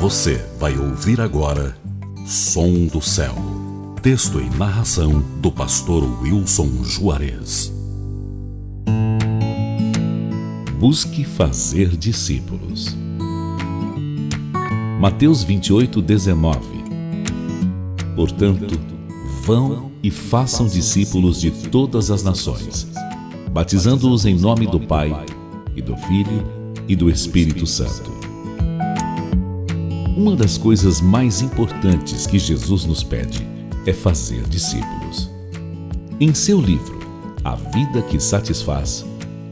Você vai ouvir agora Som do Céu. Texto e narração do pastor Wilson Juarez. Busque fazer discípulos. Mateus 28, 19. Portanto, vão e façam discípulos de todas as nações, batizando-os em nome do Pai, e do Filho e do Espírito Santo uma das coisas mais importantes que Jesus nos pede é fazer discípulos. Em seu livro, A Vida que Satisfaz,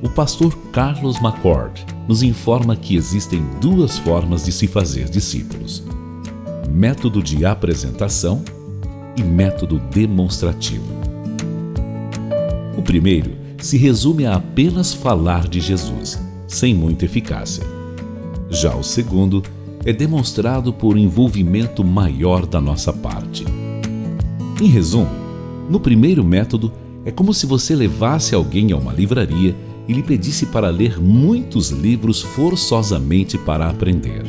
o pastor Carlos McCord nos informa que existem duas formas de se fazer discípulos: método de apresentação e método demonstrativo. O primeiro se resume a apenas falar de Jesus, sem muita eficácia. Já o segundo é demonstrado por envolvimento maior da nossa parte. Em resumo, no primeiro método, é como se você levasse alguém a uma livraria e lhe pedisse para ler muitos livros forçosamente para aprender.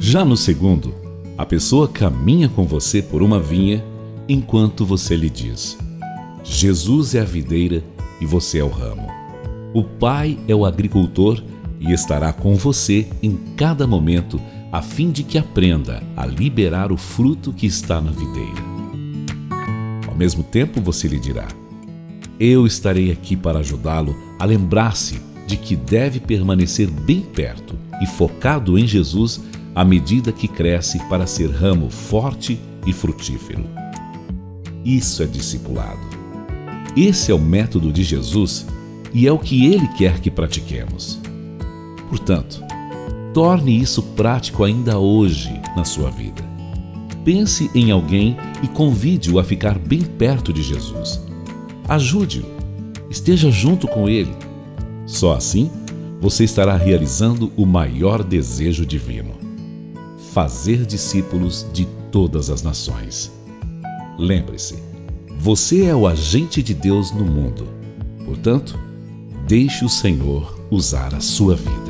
Já no segundo, a pessoa caminha com você por uma vinha enquanto você lhe diz: Jesus é a videira e você é o ramo. O Pai é o agricultor e estará com você em cada momento, a fim de que aprenda a liberar o fruto que está na videira. Ao mesmo tempo, você lhe dirá: Eu estarei aqui para ajudá-lo a lembrar-se de que deve permanecer bem perto e focado em Jesus à medida que cresce para ser ramo forte e frutífero. Isso é discipulado. Esse é o método de Jesus e é o que ele quer que pratiquemos. Portanto, torne isso prático ainda hoje na sua vida. Pense em alguém e convide-o a ficar bem perto de Jesus. Ajude-o, esteja junto com ele. Só assim você estará realizando o maior desejo divino: fazer discípulos de todas as nações. Lembre-se, você é o agente de Deus no mundo. Portanto, deixe o Senhor usar a sua vida.